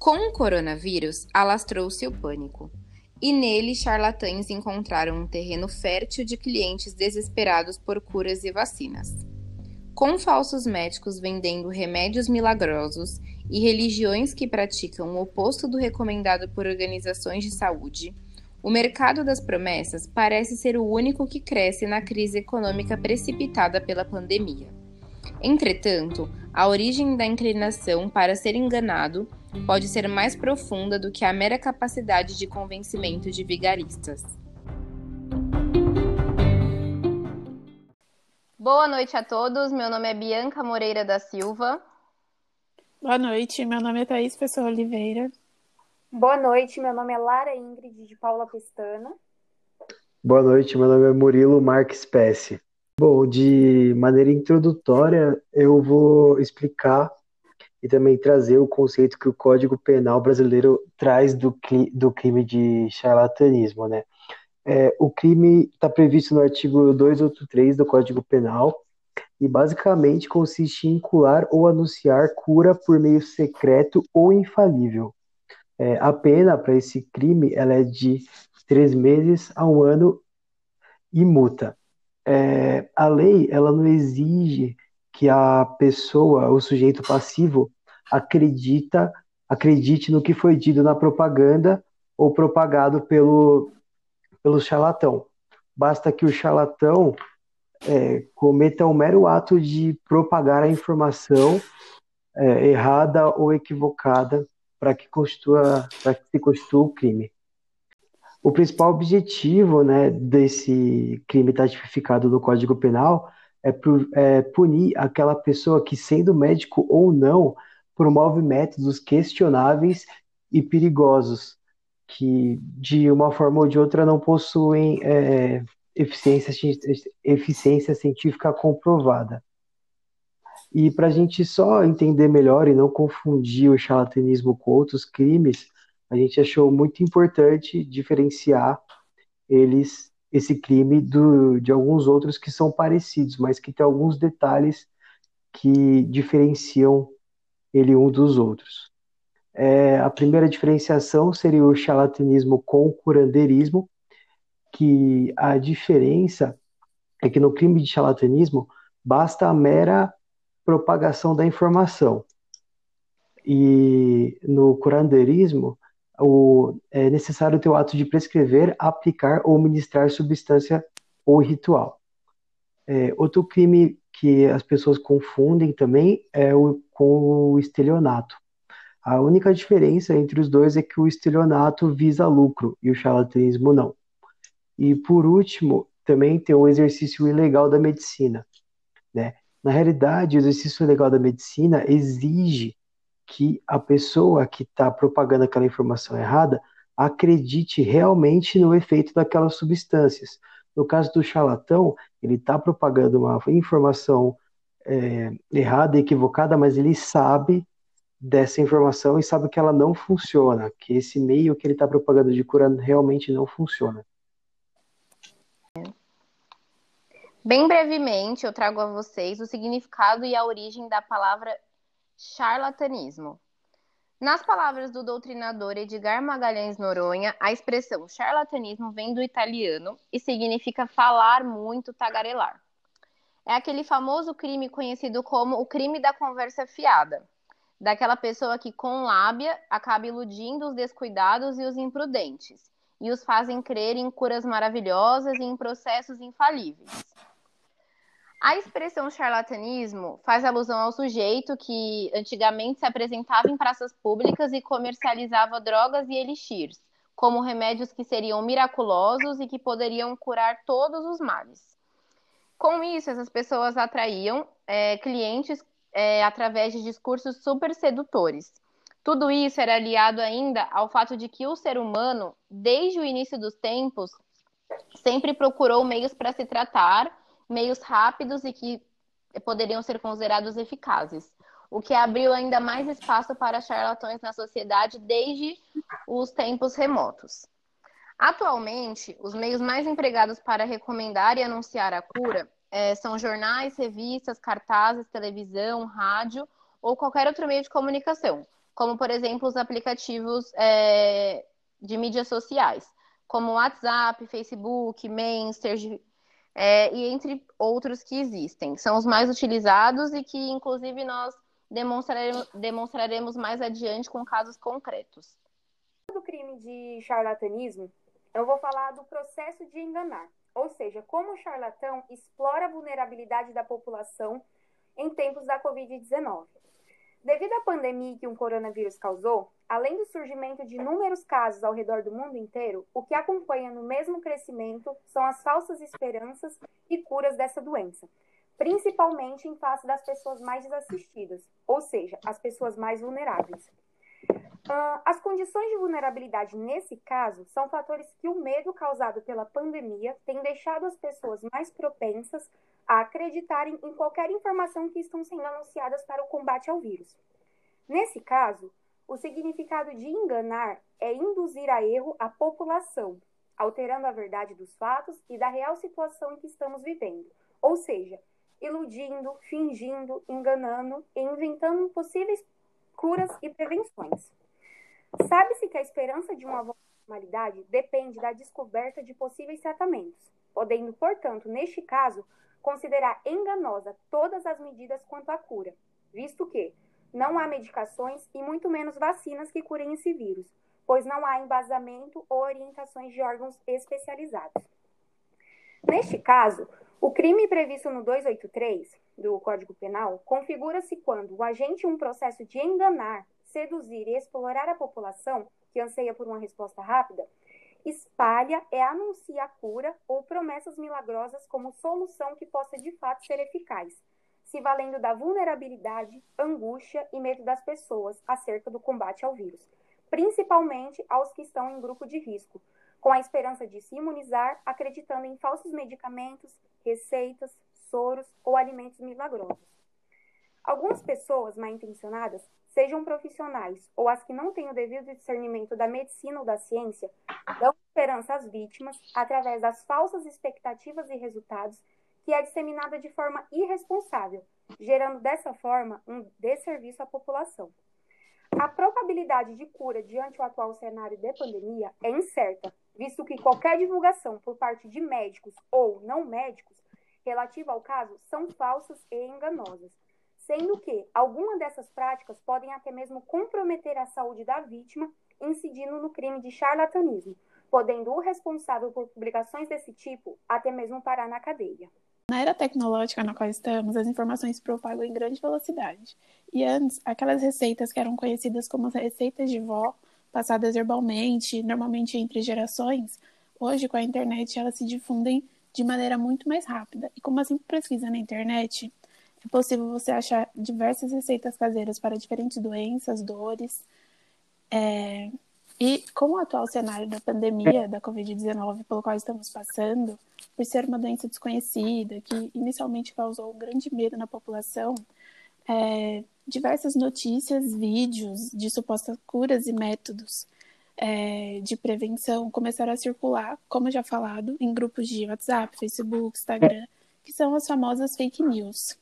Com o coronavírus, alastrou-se o pânico. E nele, charlatães encontraram um terreno fértil de clientes desesperados por curas e vacinas. Com falsos médicos vendendo remédios milagrosos e religiões que praticam o oposto do recomendado por organizações de saúde, o mercado das promessas parece ser o único que cresce na crise econômica precipitada pela pandemia. Entretanto, a origem da inclinação para ser enganado pode ser mais profunda do que a mera capacidade de convencimento de vigaristas. Boa noite a todos, meu nome é Bianca Moreira da Silva. Boa noite, meu nome é Thaís Pessoa Oliveira. Boa noite, meu nome é Lara Ingrid de Paula Pestana. Boa noite, meu nome é Murilo Marques Pesce. Bom, de maneira introdutória, eu vou explicar e também trazer o conceito que o Código Penal brasileiro traz do, do crime de charlatanismo, né? É, o crime está previsto no artigo 283 do Código Penal e basicamente consiste em incular ou anunciar cura por meio secreto ou infalível. É, a pena para esse crime ela é de três meses a um ano e multa. É, a lei ela não exige que a pessoa, o sujeito passivo, acredita, acredite no que foi dito na propaganda ou propagado pelo, pelo charlatão. Basta que o charlatão é, cometa o um mero ato de propagar a informação é, errada ou equivocada para que, que se constitua o crime. O principal objetivo né, desse crime tipificado no Código Penal é, é punir aquela pessoa que, sendo médico ou não, promove métodos questionáveis e perigosos, que de uma forma ou de outra não possuem é, eficiência, eficiência científica comprovada. E para a gente só entender melhor e não confundir o charlatanismo com outros crimes, a gente achou muito importante diferenciar eles esse crime do, de alguns outros que são parecidos, mas que tem alguns detalhes que diferenciam ele um dos outros. É, a primeira diferenciação seria o charlatanismo com o curandeirismo, que a diferença é que no crime de charlatanismo basta a mera propagação da informação. E no curandeirismo o, é necessário ter o ato de prescrever, aplicar ou ministrar substância ou ritual. É, outro crime que as pessoas confundem também é o com o estelionato. A única diferença entre os dois é que o estelionato visa lucro e o charlatanismo não. E por último, também tem o exercício ilegal da medicina. Né? Na realidade, o exercício ilegal da medicina exige que a pessoa que está propagando aquela informação errada acredite realmente no efeito daquelas substâncias. No caso do charlatão, ele está propagando uma informação é, errada, equivocada, mas ele sabe dessa informação e sabe que ela não funciona, que esse meio que ele está propagando de cura realmente não funciona. Bem brevemente, eu trago a vocês o significado e a origem da palavra charlatanismo. Nas palavras do doutrinador Edgar Magalhães Noronha, a expressão charlatanismo vem do italiano e significa falar muito, tagarelar. É aquele famoso crime conhecido como o crime da conversa fiada, daquela pessoa que com lábia acaba iludindo os descuidados e os imprudentes e os fazem crer em curas maravilhosas e em processos infalíveis. A expressão charlatanismo faz alusão ao sujeito que antigamente se apresentava em praças públicas e comercializava drogas e elixirs, como remédios que seriam miraculosos e que poderiam curar todos os males. Com isso, essas pessoas atraíam é, clientes é, através de discursos super sedutores. Tudo isso era aliado ainda ao fato de que o ser humano, desde o início dos tempos, sempre procurou meios para se tratar meios rápidos e que poderiam ser considerados eficazes, o que abriu ainda mais espaço para charlatões na sociedade desde os tempos remotos. Atualmente, os meios mais empregados para recomendar e anunciar a cura é, são jornais, revistas, cartazes, televisão, rádio ou qualquer outro meio de comunicação, como, por exemplo, os aplicativos é, de mídias sociais, como WhatsApp, Facebook, Messenger, é, e entre outros que existem. São os mais utilizados e que, inclusive, nós demonstraremos, demonstraremos mais adiante com casos concretos. Do crime de charlatanismo, eu vou falar do processo de enganar, ou seja, como o charlatão explora a vulnerabilidade da população em tempos da Covid-19. Devido à pandemia que o coronavírus causou, além do surgimento de inúmeros casos ao redor do mundo inteiro, o que acompanha no mesmo crescimento são as falsas esperanças e curas dessa doença, principalmente em face das pessoas mais desassistidas, ou seja, as pessoas mais vulneráveis. Uh, as condições de vulnerabilidade nesse caso são fatores que o medo causado pela pandemia tem deixado as pessoas mais propensas a acreditarem em qualquer informação que estão sendo anunciadas para o combate ao vírus. Nesse caso, o significado de enganar é induzir a erro a população, alterando a verdade dos fatos e da real situação em que estamos vivendo, ou seja, iludindo, fingindo, enganando e inventando possíveis curas e prevenções. Sabe-se que a esperança de uma normalidade depende da descoberta de possíveis tratamentos, podendo, portanto, neste caso, considerar enganosa todas as medidas quanto à cura, visto que não há medicações e muito menos vacinas que curem esse vírus, pois não há embasamento ou orientações de órgãos especializados. Neste caso, o crime previsto no 283 do Código Penal configura-se quando o agente um processo de enganar seduzir e explorar a população, que anseia por uma resposta rápida, espalha e anuncia cura ou promessas milagrosas como solução que possa de fato ser eficaz, se valendo da vulnerabilidade, angústia e medo das pessoas acerca do combate ao vírus, principalmente aos que estão em grupo de risco, com a esperança de se imunizar, acreditando em falsos medicamentos, receitas, soros ou alimentos milagrosos. Algumas pessoas mal intencionadas sejam profissionais ou as que não têm o devido discernimento da medicina ou da ciência, dão esperança às vítimas através das falsas expectativas e resultados que é disseminada de forma irresponsável, gerando dessa forma um desserviço à população. A probabilidade de cura diante o atual cenário de pandemia é incerta, visto que qualquer divulgação por parte de médicos ou não médicos relativa ao caso são falsas e enganosas sendo que algumas dessas práticas podem até mesmo comprometer a saúde da vítima, incidindo no crime de charlatanismo, podendo o responsável por publicações desse tipo até mesmo parar na cadeia. Na era tecnológica na qual estamos, as informações se propagam em grande velocidade. E antes, aquelas receitas que eram conhecidas como as receitas de vó, passadas verbalmente, normalmente entre gerações, hoje com a internet elas se difundem de maneira muito mais rápida. E com uma simples pesquisa na internet, é possível você achar diversas receitas caseiras para diferentes doenças, dores. É... E com o atual cenário da pandemia da Covid-19 pelo qual estamos passando, por ser uma doença desconhecida, que inicialmente causou grande medo na população, é... diversas notícias, vídeos de supostas curas e métodos é... de prevenção começaram a circular, como já falado, em grupos de WhatsApp, Facebook, Instagram, que são as famosas fake news.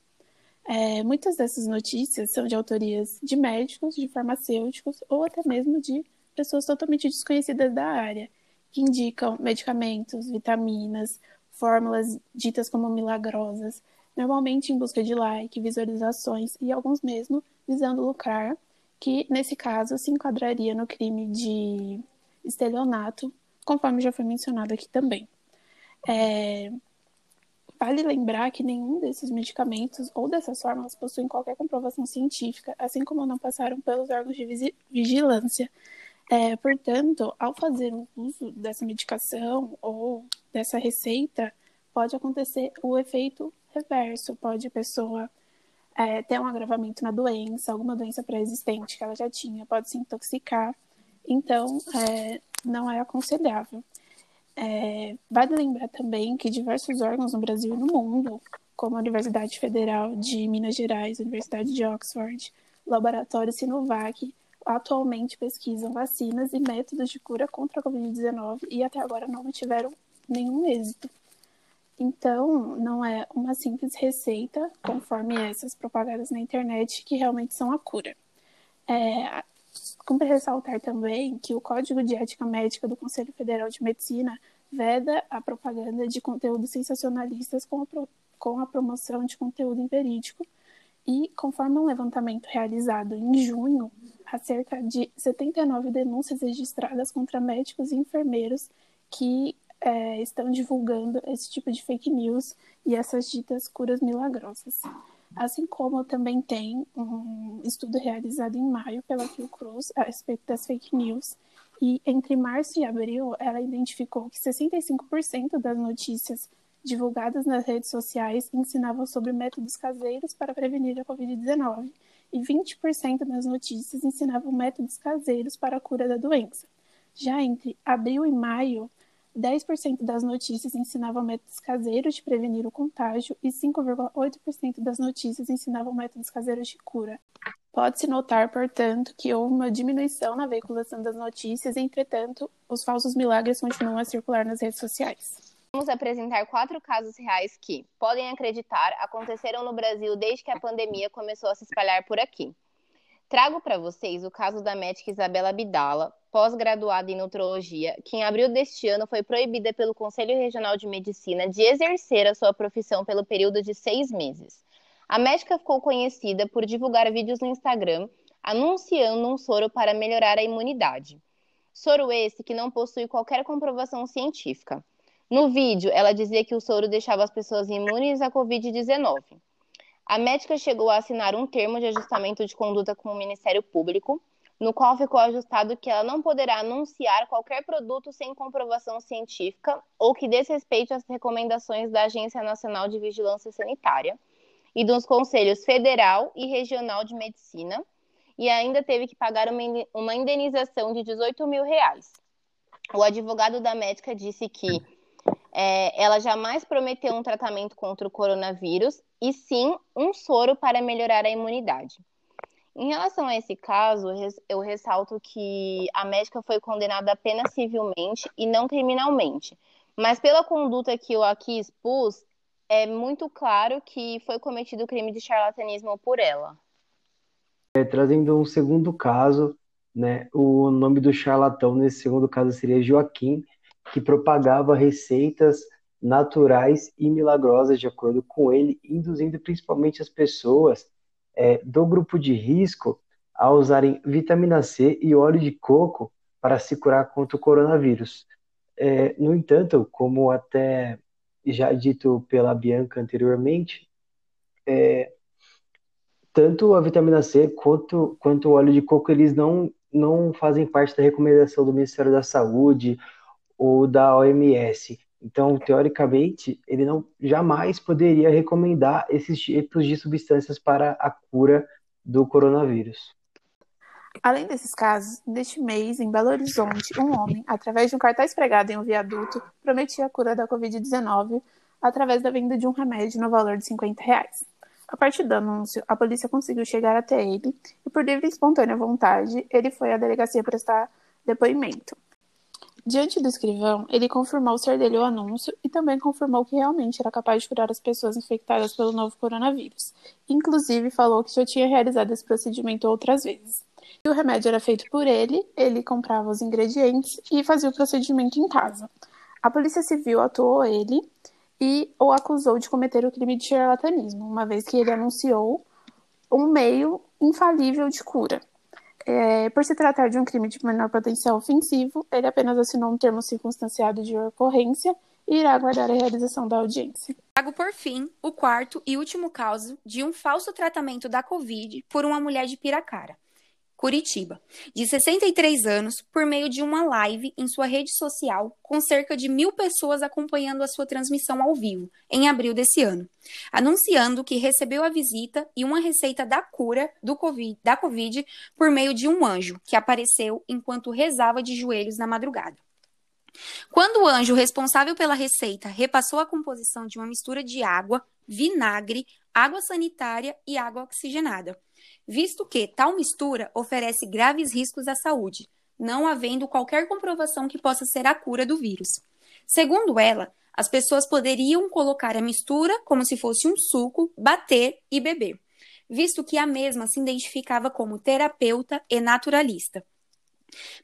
É, muitas dessas notícias são de autorias de médicos, de farmacêuticos ou até mesmo de pessoas totalmente desconhecidas da área, que indicam medicamentos, vitaminas, fórmulas ditas como milagrosas, normalmente em busca de like, visualizações e alguns mesmo visando lucrar, que nesse caso se enquadraria no crime de estelionato, conforme já foi mencionado aqui também. É, Vale lembrar que nenhum desses medicamentos ou dessas fórmulas possuem qualquer comprovação científica, assim como não passaram pelos órgãos de vigilância. É, portanto, ao fazer o uso dessa medicação ou dessa receita, pode acontecer o efeito reverso. Pode a pessoa é, ter um agravamento na doença, alguma doença pré-existente que ela já tinha, pode se intoxicar. Então, é, não é aconselhável. É, vale lembrar também que diversos órgãos no Brasil e no mundo, como a Universidade Federal de Minas Gerais, Universidade de Oxford, Laboratório Sinovac, atualmente pesquisam vacinas e métodos de cura contra a Covid-19 e até agora não tiveram nenhum êxito. Então, não é uma simples receita, conforme essas propagadas na internet, que realmente são a cura. É, Cumpre ressaltar também que o Código de Ética Médica do Conselho Federal de Medicina veda a propaganda de conteúdos sensacionalistas com a, pro, com a promoção de conteúdo inverídico e, conforme um levantamento realizado em junho, há cerca de 79 denúncias registradas contra médicos e enfermeiros que é, estão divulgando esse tipo de fake news e essas ditas curas milagrosas. Assim como também tem um estudo realizado em maio pela Fiocruz a respeito das fake news, e entre março e abril ela identificou que 65% das notícias divulgadas nas redes sociais ensinavam sobre métodos caseiros para prevenir a Covid-19 e 20% das notícias ensinavam métodos caseiros para a cura da doença. Já entre abril e maio, 10% das notícias ensinavam métodos caseiros de prevenir o contágio e 5,8% das notícias ensinavam métodos caseiros de cura. Pode-se notar, portanto, que houve uma diminuição na veiculação das notícias, entretanto, os falsos milagres continuam a circular nas redes sociais. Vamos apresentar quatro casos reais que, podem acreditar, aconteceram no Brasil desde que a pandemia começou a se espalhar por aqui. Trago para vocês o caso da médica Isabela Bidala, pós-graduada em nutrologia, que em abril deste ano foi proibida pelo Conselho Regional de Medicina de exercer a sua profissão pelo período de seis meses. A médica ficou conhecida por divulgar vídeos no Instagram anunciando um soro para melhorar a imunidade. Soro esse que não possui qualquer comprovação científica. No vídeo, ela dizia que o soro deixava as pessoas imunes à Covid-19. A médica chegou a assinar um termo de ajustamento de conduta com o Ministério Público, no qual ficou ajustado que ela não poderá anunciar qualquer produto sem comprovação científica ou que desrespeite às recomendações da Agência Nacional de Vigilância Sanitária e dos Conselhos Federal e Regional de Medicina, e ainda teve que pagar uma indenização de 18 mil reais. O advogado da médica disse que é, ela jamais prometeu um tratamento contra o coronavírus e sim um soro para melhorar a imunidade. Em relação a esse caso, eu ressalto que a médica foi condenada apenas civilmente e não criminalmente. Mas pela conduta que eu aqui expus, é muito claro que foi cometido o crime de charlatanismo por ela. É, trazendo um segundo caso, né, o nome do charlatão nesse segundo caso seria Joaquim, que propagava receitas naturais e milagrosas, de acordo com ele, induzindo principalmente as pessoas é, do grupo de risco a usarem vitamina C e óleo de coco para se curar contra o coronavírus. É, no entanto, como até já dito pela Bianca anteriormente, é, tanto a vitamina C quanto, quanto o óleo de coco, eles não, não fazem parte da recomendação do Ministério da Saúde ou da OMS. Então, teoricamente, ele não jamais poderia recomendar esses tipos de substâncias para a cura do coronavírus. Além desses casos, neste mês, em Belo Horizonte, um homem, através de um cartaz pregado em um viaduto, prometia a cura da Covid-19 através da venda de um remédio no valor de 50 reais. A partir do anúncio, a polícia conseguiu chegar até ele e, por livre e espontânea vontade, ele foi à delegacia prestar depoimento. Diante do escrivão, ele confirmou ser dele o anúncio e também confirmou que realmente era capaz de curar as pessoas infectadas pelo novo coronavírus. Inclusive, falou que já tinha realizado esse procedimento outras vezes. E o remédio era feito por ele, ele comprava os ingredientes e fazia o procedimento em casa. A Polícia Civil atuou ele e o acusou de cometer o crime de charlatanismo, uma vez que ele anunciou um meio infalível de cura. É, por se tratar de um crime de menor potencial ofensivo, ele apenas assinou um termo circunstanciado de ocorrência e irá aguardar a realização da audiência. Trago por fim o quarto e último caso de um falso tratamento da Covid por uma mulher de Piracara. Curitiba, de 63 anos, por meio de uma live em sua rede social, com cerca de mil pessoas acompanhando a sua transmissão ao vivo, em abril desse ano, anunciando que recebeu a visita e uma receita da cura do COVID, da Covid por meio de um anjo que apareceu enquanto rezava de joelhos na madrugada. Quando o anjo responsável pela receita repassou a composição de uma mistura de água, vinagre, água sanitária e água oxigenada visto que tal mistura oferece graves riscos à saúde, não havendo qualquer comprovação que possa ser a cura do vírus. Segundo ela, as pessoas poderiam colocar a mistura como se fosse um suco, bater e beber. visto que a mesma se identificava como terapeuta e naturalista.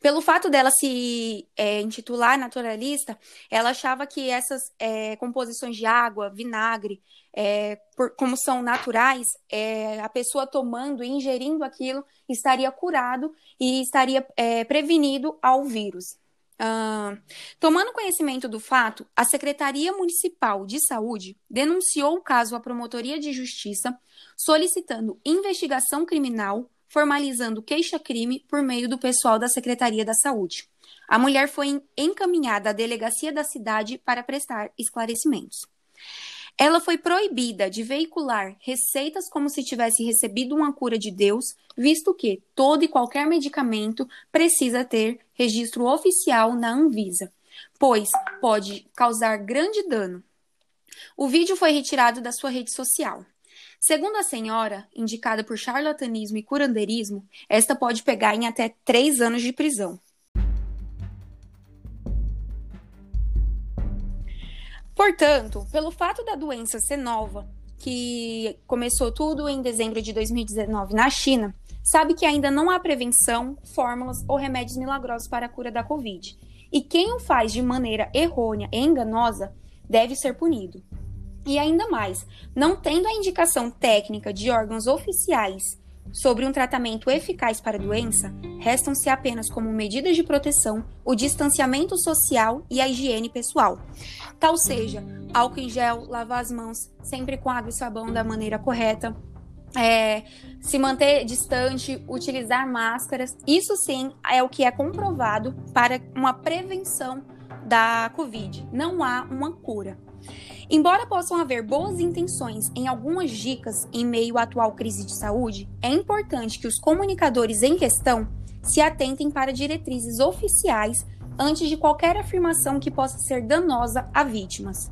Pelo fato dela se é, intitular naturalista, ela achava que essas é, composições de água, vinagre, é, por, como são naturais, é, a pessoa tomando e ingerindo aquilo estaria curado e estaria é, prevenido ao vírus. Tomando conhecimento do fato, a Secretaria Municipal de Saúde denunciou o caso à Promotoria de Justiça, solicitando investigação criminal formalizando queixa-crime por meio do pessoal da Secretaria da Saúde. A mulher foi encaminhada à delegacia da cidade para prestar esclarecimentos. Ela foi proibida de veicular receitas como se tivesse recebido uma cura de Deus, visto que todo e qualquer medicamento precisa ter registro oficial na Anvisa, pois pode causar grande dano. O vídeo foi retirado da sua rede social. Segundo a senhora, indicada por charlatanismo e curandeirismo, esta pode pegar em até três anos de prisão. Portanto, pelo fato da doença ser nova, que começou tudo em dezembro de 2019 na China, sabe que ainda não há prevenção, fórmulas ou remédios milagrosos para a cura da Covid. E quem o faz de maneira errônea e enganosa deve ser punido. E ainda mais, não tendo a indicação técnica de órgãos oficiais sobre um tratamento eficaz para a doença, restam-se apenas como medidas de proteção o distanciamento social e a higiene pessoal. Tal seja, álcool em gel, lavar as mãos sempre com água e sabão da maneira correta, é, se manter distante, utilizar máscaras. Isso sim é o que é comprovado para uma prevenção da Covid. Não há uma cura. Embora possam haver boas intenções em algumas dicas em meio à atual crise de saúde, é importante que os comunicadores em questão se atentem para diretrizes oficiais antes de qualquer afirmação que possa ser danosa a vítimas.